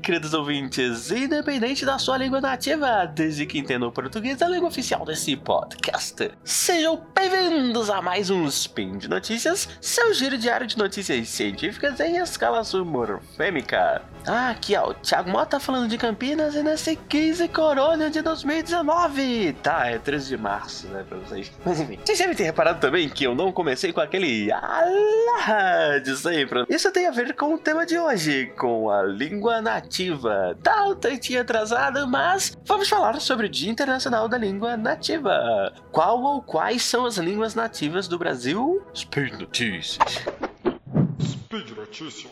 queridos ouvintes, independente da sua língua nativa, desde que entenda o português, a língua oficial desse podcast. Sejam bem-vindos a mais um Spin de Notícias, seu giro diário de notícias científicas em escala submorfêmica. Ah, aqui ó, o Thiago Mota falando de Campinas e nesse 15 Corona de 2019. Tá, é 13 de março, né, pra vocês. Mas enfim, vocês devem ter reparado também que eu não comecei com aquele alá de sempre. Isso tem a ver com o tema de hoje, com a língua nativa. Tá um tantinho atrasado, mas vamos falar sobre o Dia Internacional da Língua Nativa. Qual ou quais são as línguas nativas do Brasil? Speed Notícias. Speed Notícias.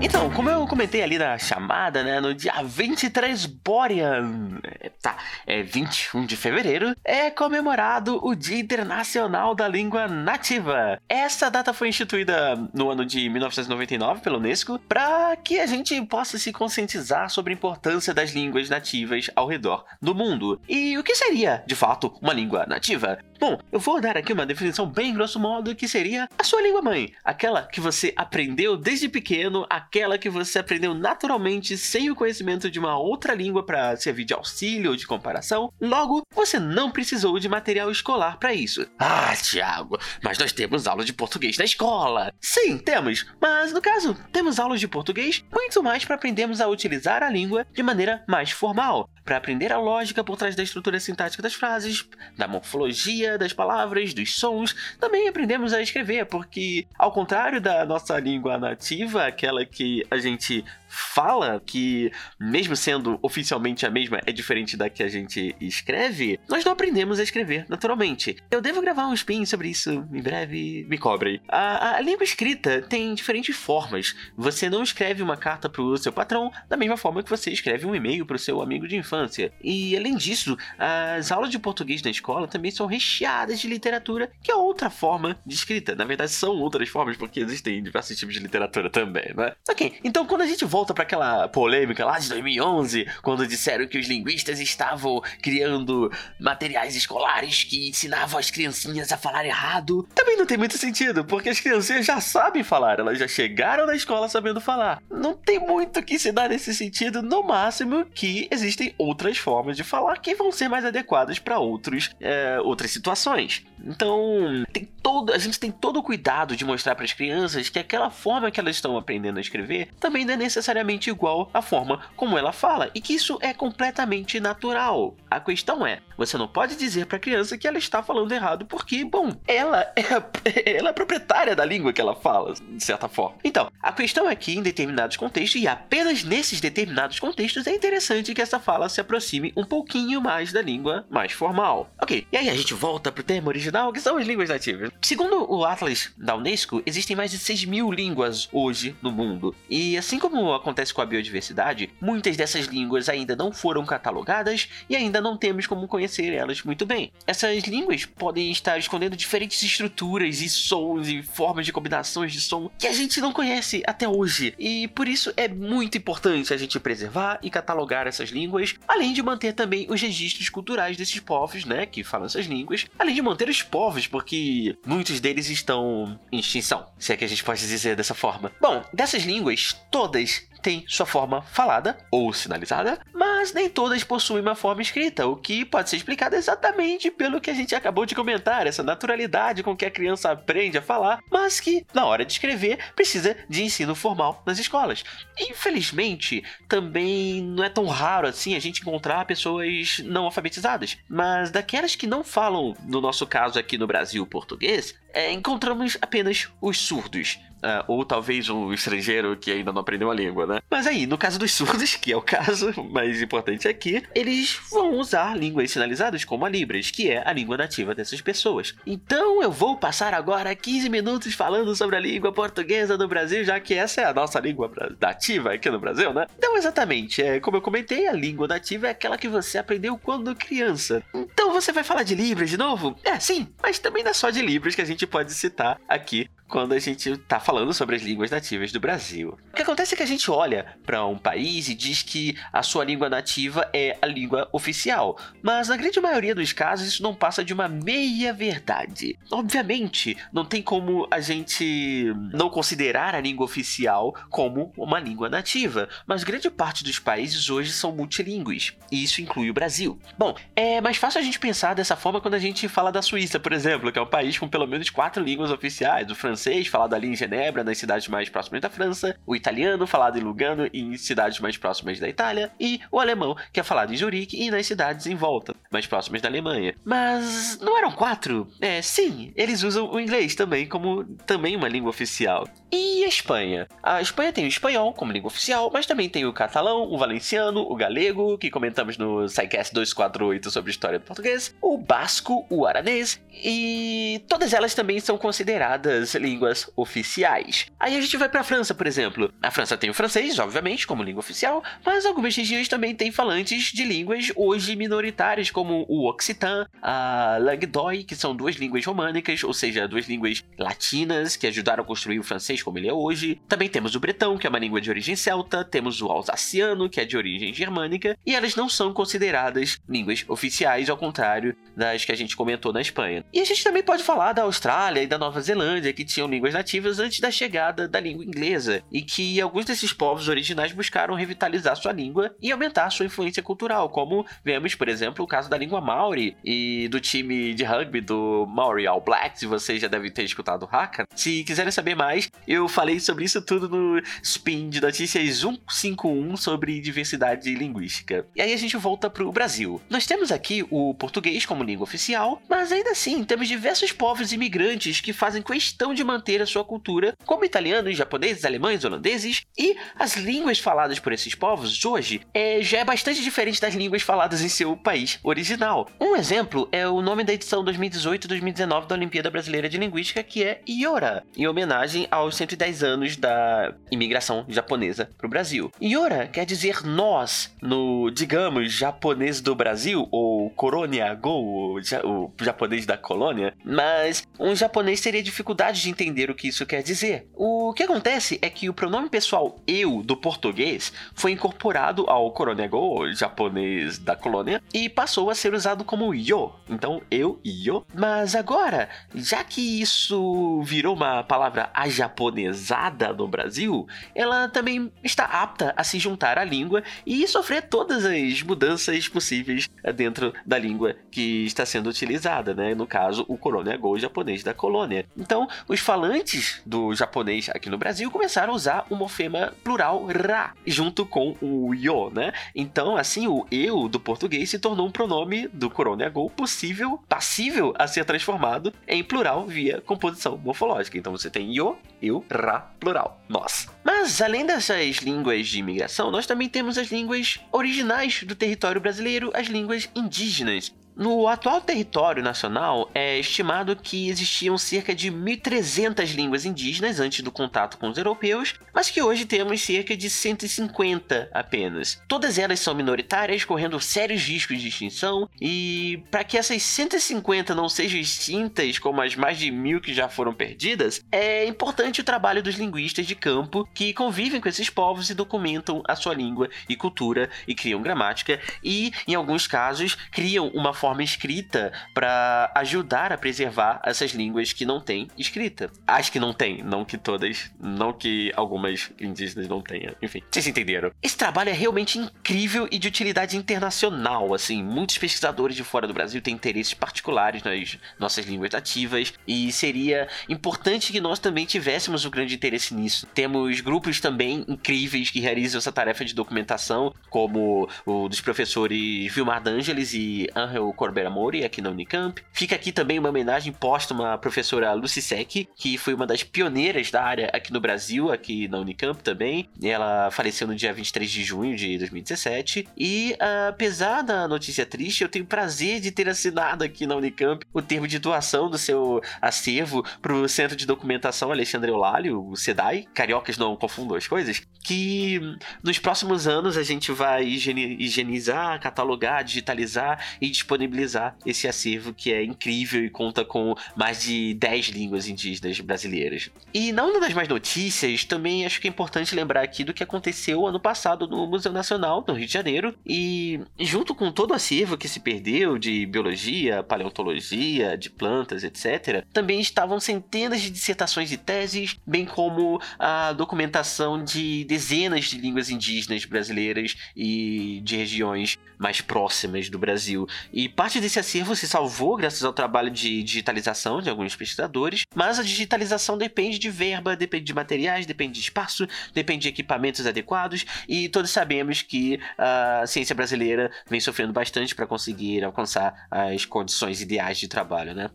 Então, como eu comentei ali na chamada, né, no dia 23 Borean, tá, é 21 de fevereiro, é comemorado o Dia Internacional da Língua Nativa. Essa data foi instituída no ano de 1999 pela Unesco para que a gente possa se conscientizar sobre a importância das línguas nativas ao redor do mundo. E o que seria, de fato, uma língua nativa? Bom, eu vou dar aqui uma definição bem grosso modo que seria a sua língua mãe, aquela que você aprendeu desde pequeno, aquela que você aprendeu naturalmente sem o conhecimento de uma outra língua para servir de auxílio ou de comparação. Logo, você não precisou de material escolar para isso. Ah, Thiago, mas nós temos aula de português na escola. Sim, temos, mas no caso, temos aulas de português muito mais para aprendermos a utilizar a língua de maneira mais formal, para aprender a lógica por trás da estrutura sintática das frases, da morfologia das palavras, dos sons. Também aprendemos a escrever, porque ao contrário da nossa língua nativa, aquela que a gente fala, que mesmo sendo oficialmente a mesma, é diferente da que a gente escreve, nós não aprendemos a escrever naturalmente. Eu devo gravar um spin sobre isso em breve, me cobrem. A, a língua escrita tem diferentes formas. Você não escreve uma carta pro seu patrão da mesma forma que você escreve um e-mail pro seu amigo de infância. E além disso, as aulas de português na escola também são recheadas de literatura, que é outra forma de escrita. Na verdade, são outras formas, porque existem diversos tipos de literatura também, né? Ok, então quando a gente volta para aquela polêmica lá de 2011, quando disseram que os linguistas estavam criando materiais escolares que ensinavam as criancinhas a falar errado, também não tem muito sentido, porque as criancinhas já sabem falar, elas já chegaram na escola sabendo falar. Não tem muito que se dar nesse sentido, no máximo que existem outras formas de falar que vão ser mais adequadas para outros é, outras situações. Então, tem todo, a gente tem todo o cuidado de mostrar para as crianças que aquela forma que elas estão aprendendo a escrever também não é necessariamente igual à forma como ela fala e que isso é completamente natural. A questão é, você não pode dizer para a criança que ela está falando errado porque, bom, ela é, ela é proprietária da língua que ela fala, de certa forma. Então, a questão é que em determinados contextos e apenas nesses determinados contextos é interessante que essa fala se aproxime um pouquinho mais da língua mais formal. Ok, e aí a gente volta pro tema original, que são as línguas nativas. Segundo o Atlas da Unesco, existem mais de 6 mil línguas hoje no mundo. E assim como acontece com a biodiversidade, muitas dessas línguas ainda não foram catalogadas e ainda não temos como conhecer elas muito bem. Essas línguas podem estar escondendo diferentes estruturas e sons e formas de combinações de som que a gente não conhece até hoje. E por isso é muito importante a gente preservar e catalogar essas línguas, além de manter também os registros culturais desses povos, né, que falam essas línguas, além de manter os povos, porque muitos deles estão em extinção, se é que a gente pode dizer dessa forma. Bom, dessas línguas, todas têm sua forma falada ou sinalizada, mas nem todas possuem uma forma escrita, o que pode ser explicado exatamente pelo que a gente acabou de comentar, essa naturalidade com que a criança aprende a falar, mas que na hora de escrever precisa de ensino formal nas escolas. Infelizmente, também não é tão raro assim a gente encontrar pessoas não alfabetizadas, mas daquelas que não falam, no nosso caso aqui no Brasil, português, é, encontramos apenas os surdos. Uh, ou talvez um estrangeiro que ainda não aprendeu a língua, né? Mas aí, no caso dos surdos, que é o caso mais importante aqui, eles vão usar línguas sinalizadas como a Libras, que é a língua nativa dessas pessoas. Então eu vou passar agora 15 minutos falando sobre a língua portuguesa do Brasil, já que essa é a nossa língua nativa aqui no Brasil, né? Então, exatamente, é, como eu comentei, a língua nativa é aquela que você aprendeu quando criança. Então você vai falar de Libras de novo? É, sim, mas também não é só de Libras que a gente pode citar aqui quando a gente tá falando sobre as línguas nativas do Brasil. O que acontece é que a gente olha para um país e diz que a sua língua nativa é a língua oficial, mas na grande maioria dos casos isso não passa de uma meia verdade. Obviamente, não tem como a gente não considerar a língua oficial como uma língua nativa, mas grande parte dos países hoje são multilingües, e isso inclui o Brasil. Bom, é mais fácil a gente pensar dessa forma quando a gente fala da Suíça, por exemplo, que é um país com pelo menos quatro línguas oficiais: o francês, falado ali em Genebra, nas cidades mais próximas da França, o italiano, falado em Lugano e em cidades mais próximas da Itália, e o alemão, que é falado em Zurique e nas cidades em volta, mais próximas da Alemanha. Mas não eram quatro? É, sim, eles usam o inglês também como também uma língua oficial. E a Espanha? A Espanha tem o espanhol como língua oficial, mas também tem o catalão, o valenciano, o galego, que comentamos no SciCast 248 sobre história do português, o basco, o aranês, e todas elas também são consideradas línguas oficiais. Aí a gente vai para a França, por exemplo. A França tem o francês, obviamente, como língua oficial, mas algumas regiões também têm falantes de línguas hoje minoritárias, como o occitan, a languedoc, que são duas línguas românicas, ou seja, duas línguas latinas que ajudaram a construir o francês como ele é hoje. Também temos o bretão, que é uma língua de origem celta, temos o alsaciano, que é de origem germânica, e elas não são consideradas línguas oficiais, ao contrário das que a gente comentou na Espanha. E a gente também pode falar da Austrália e da Nova Zelândia, que tinham línguas nativas antes da chegada da língua inglesa, e que alguns desses povos originais buscaram revitalizar sua língua e aumentar sua influência cultural, como vemos, por exemplo, o caso da língua Maori e do time de rugby do Maori All Blacks, vocês já devem ter escutado o Haka. Se quiserem saber mais, eu falei sobre isso tudo no Spin de Notícias 151 sobre diversidade linguística. E aí a gente volta pro Brasil. Nós temos aqui o português como língua oficial, mas ainda assim temos diversos povos imigrantes que fazem questão de manter a sua cultura, como italianos, japoneses, alemães, holandeses, e as línguas faladas por esses povos hoje é, já é bastante diferente das línguas faladas em seu país original. Um exemplo é o nome da edição 2018-2019 da Olimpíada Brasileira de Linguística, que é Iora, em homenagem aos 110 anos da imigração japonesa para o Brasil. Iora quer dizer nós no, digamos, japonês do Brasil, ou Coronia Go, o, japonês da colônia, mas um japonês teria dificuldade de entender o que isso quer dizer. O que acontece é que o pronome pessoal eu do português foi incorporado ao Coronia Go, japonês da colônia, e passou a ser usado como yo. Então eu yo. Mas agora, já que isso virou uma palavra ajaponesada no Brasil, ela também está apta a se juntar à língua e sofrer todas as mudanças possíveis dentro da língua que está sendo utilizada, né? No caso, o Coronia Go japonês da colônia. Então, os falantes do japonês aqui no Brasil começaram a usar o morfema plural ra junto com o yo, né? Então, assim, o eu do português se tornou um pronome do Coronia Go possível, passível a ser transformado em plural via composição morfológica. Então, você tem yo, eu, ra, plural, nós. Mas, além dessas línguas de imigração, nós também temos as línguas originais do território brasileiro, as línguas indígenas. No atual território nacional, é estimado que existiam cerca de 1.300 línguas indígenas antes do contato com os europeus, mas que hoje temos cerca de 150 apenas. Todas elas são minoritárias, correndo sérios riscos de extinção, e para que essas 150 não sejam extintas como as mais de mil que já foram perdidas, é importante o trabalho dos linguistas de campo que convivem com esses povos e documentam a sua língua e cultura e criam gramática e, em alguns casos, criam uma forma forma escrita para ajudar a preservar essas línguas que não têm escrita. As que não têm, não que todas, não que algumas indígenas não tenham. Enfim, vocês entenderam. Esse trabalho é realmente incrível e de utilidade internacional, assim, muitos pesquisadores de fora do Brasil têm interesses particulares nas nossas línguas nativas e seria importante que nós também tivéssemos um grande interesse nisso. Temos grupos também incríveis que realizam essa tarefa de documentação, como o dos professores Vilmar D'Angeles e Angel Corbera Mori, aqui na Unicamp. Fica aqui também uma homenagem póstuma à professora Lucy Sec, que foi uma das pioneiras da área aqui no Brasil, aqui na Unicamp também. Ela faleceu no dia 23 de junho de 2017. E apesar da notícia triste, eu tenho prazer de ter assinado aqui na Unicamp o termo de doação do seu acervo para o Centro de Documentação Alexandre Eulálio, o SEDAI. Cariocas não confundam as coisas. Que nos próximos anos a gente vai higienizar, catalogar, digitalizar e disponibilizar disponibilizar esse acervo que é incrível e conta com mais de 10 línguas indígenas brasileiras. E na onda das mais notícias, também acho que é importante lembrar aqui do que aconteceu ano passado no Museu Nacional, no Rio de Janeiro, e junto com todo o acervo que se perdeu de biologia, paleontologia, de plantas, etc., também estavam centenas de dissertações e teses, bem como a documentação de dezenas de línguas indígenas brasileiras e de regiões mais próximas do Brasil. E parte desse acervo se salvou graças ao trabalho de digitalização de alguns pesquisadores, mas a digitalização depende de verba, depende de materiais, depende de espaço, depende de equipamentos adequados, e todos sabemos que a ciência brasileira vem sofrendo bastante para conseguir alcançar as condições ideais de trabalho, né?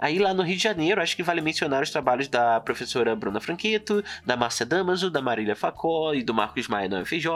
Aí lá no Rio de Janeiro, acho que vale mencionar os trabalhos da professora Bruna Franqueto, da Márcia Damaso, da Marília Facó e do Marcos Maia na UFJ,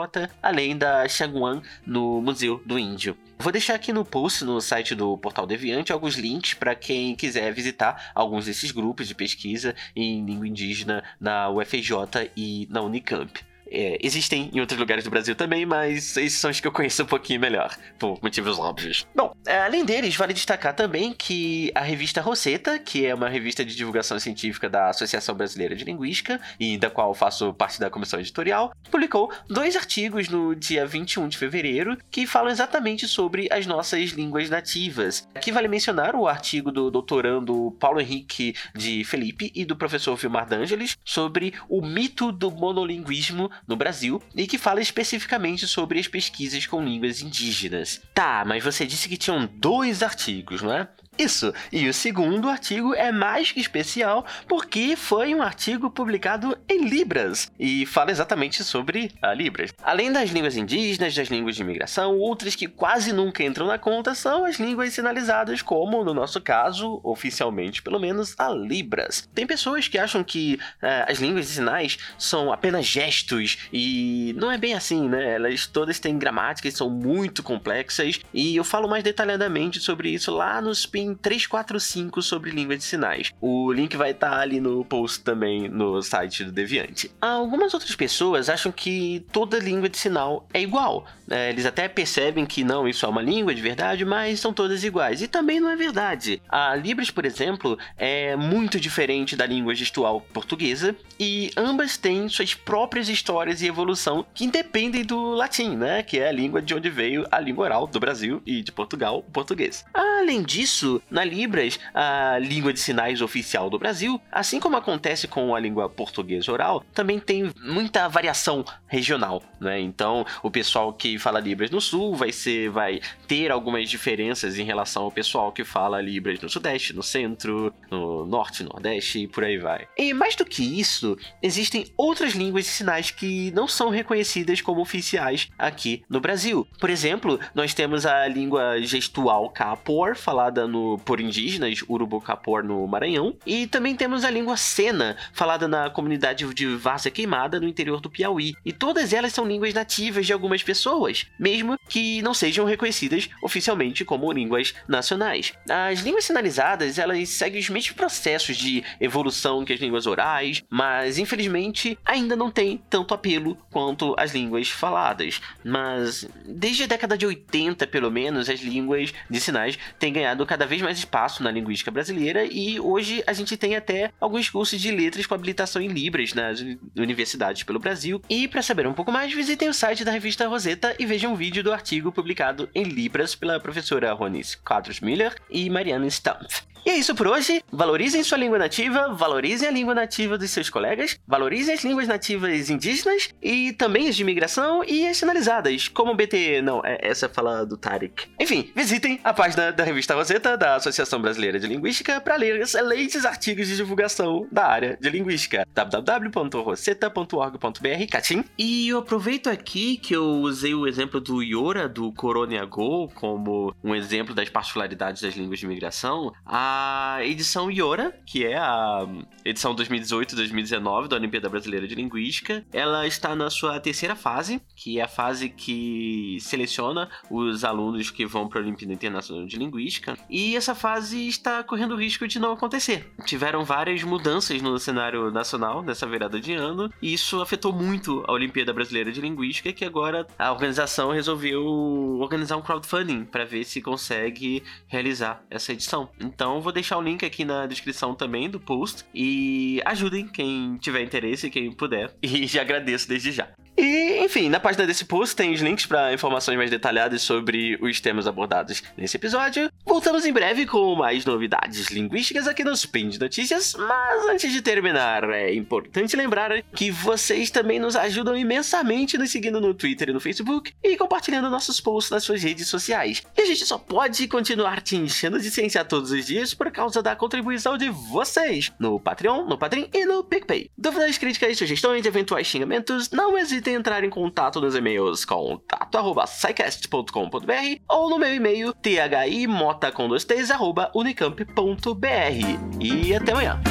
além da Xanguan no Museu do Índio. Vou deixar aqui no post no site do Portal Deviante alguns links para quem quiser visitar alguns desses grupos de pesquisa em língua indígena na UFJ e na Unicamp. É, existem em outros lugares do Brasil também, mas esses são os que eu conheço um pouquinho melhor, por motivos óbvios. Bom, é, além deles, vale destacar também que a revista Rosetta, que é uma revista de divulgação científica da Associação Brasileira de Linguística, e da qual faço parte da comissão editorial, publicou dois artigos no dia 21 de fevereiro que falam exatamente sobre as nossas línguas nativas. Aqui vale mencionar o artigo do doutorando Paulo Henrique de Felipe e do professor Vilmar D'Angeles sobre o mito do monolinguismo no Brasil e que fala especificamente sobre as pesquisas com línguas indígenas. Tá, mas você disse que tinham dois artigos, não é? Isso, e o segundo artigo é mais que especial porque foi um artigo publicado em Libras e fala exatamente sobre a Libras. Além das línguas indígenas, das línguas de imigração, outras que quase nunca entram na conta são as línguas sinalizadas, como no nosso caso, oficialmente pelo menos, a Libras. Tem pessoas que acham que é, as línguas de sinais são apenas gestos e não é bem assim, né? Elas todas têm gramáticas, são muito complexas e eu falo mais detalhadamente sobre isso lá nos pin 345 sobre língua de sinais. O link vai estar tá ali no post também no site do Deviante. Algumas outras pessoas acham que toda língua de sinal é igual. É, eles até percebem que não, isso é uma língua de verdade, mas são todas iguais. E também não é verdade. A Libras, por exemplo, é muito diferente da língua gestual portuguesa e ambas têm suas próprias histórias e evolução que independem do latim, né? Que é a língua de onde veio a língua oral do Brasil e de Portugal, o português. Além disso, na Libras, a língua de sinais oficial do Brasil, assim como acontece com a língua portuguesa oral, também tem muita variação regional, né? Então, o pessoal que fala Libras no Sul vai ser vai ter algumas diferenças em relação ao pessoal que fala Libras no Sudeste, no Centro, no Norte, Nordeste e por aí vai. E mais do que isso, existem outras línguas de sinais que não são reconhecidas como oficiais aqui no Brasil. Por exemplo, nós temos a língua gestual Kapor, falada no, por indígenas Urubu-Kapor no Maranhão, e também temos a língua Sena, falada na comunidade de Várzea Queimada no interior do Piauí. E todas elas são línguas nativas de algumas pessoas, mesmo que não sejam reconhecidas oficialmente como línguas nacionais. As línguas sinalizadas, elas seguem os mesmos processos de evolução que as línguas orais, mas infelizmente ainda não tem tanto apelo quanto as línguas faladas. Mas desde a década de 80, pelo menos, as línguas de sinais têm ganhado cada vez mais espaço na linguística brasileira e hoje a gente tem até alguns cursos de letras com habilitação em Libras nas universidades pelo Brasil. E para saber um pouco mais, visitem o site da revista E vejam um vídeo do artigo publicado em Libras pela professora Ronice Quadros Miller e Mariana Stampf. E é isso por hoje. Valorizem sua língua nativa, valorizem a língua nativa dos seus colegas, valorizem as línguas nativas indígenas e também as de imigração e as sinalizadas, como o BT. Não, é, essa fala do Tarek. Enfim, visitem a página da revista Rosetta da Associação Brasileira de Linguística para ler excelentes artigos de divulgação da área de linguística. www.rosetta.org.br Catim. E eu aproveito aqui que eu usei o exemplo do Iora, do Coroniagol, como um exemplo das particularidades das línguas de imigração. A A edição Iora, que é a edição 2018-2019 da Olimpíada Brasileira de Linguística, ela está na sua terceira fase, que é a fase que seleciona os alunos que vão para a Olimpíada Internacional de Linguística, e essa fase está correndo o risco de não acontecer. Tiveram várias mudanças no cenário nacional nessa virada de ano, e isso afetou muito a Olimpíada Brasileira de Linguística, que agora a organização resolveu organizar um crowdfunding para ver se consegue realizar essa edição. Então, vou deixar o link aqui na descrição também do post e ajudem quem tiver interesse, quem puder. E já agradeço desde já. E, enfim, na página desse post tem os links para informações mais detalhadas sobre os temas abordados nesse episódio. Voltamos em breve com mais novidades linguísticas aqui no Spin de Notícias, mas antes de terminar, é importante lembrar que vocês também nos ajudam imensamente nos seguindo no Twitter e no Facebook e compartilhando nossos posts nas suas redes sociais. E a gente só pode continuar te enchendo de ciência todos os dias por causa da contribuição de vocês no Patreon, no Padrim e no PicPay. Dúvidas, críticas, sugestões, eventuais xingamentos, não hesitem em entrar em contato nos e-mails contato@scicast.com.br ou no meu e-mail thimota com dois t's, arroba unicamp.br. E até amanhã.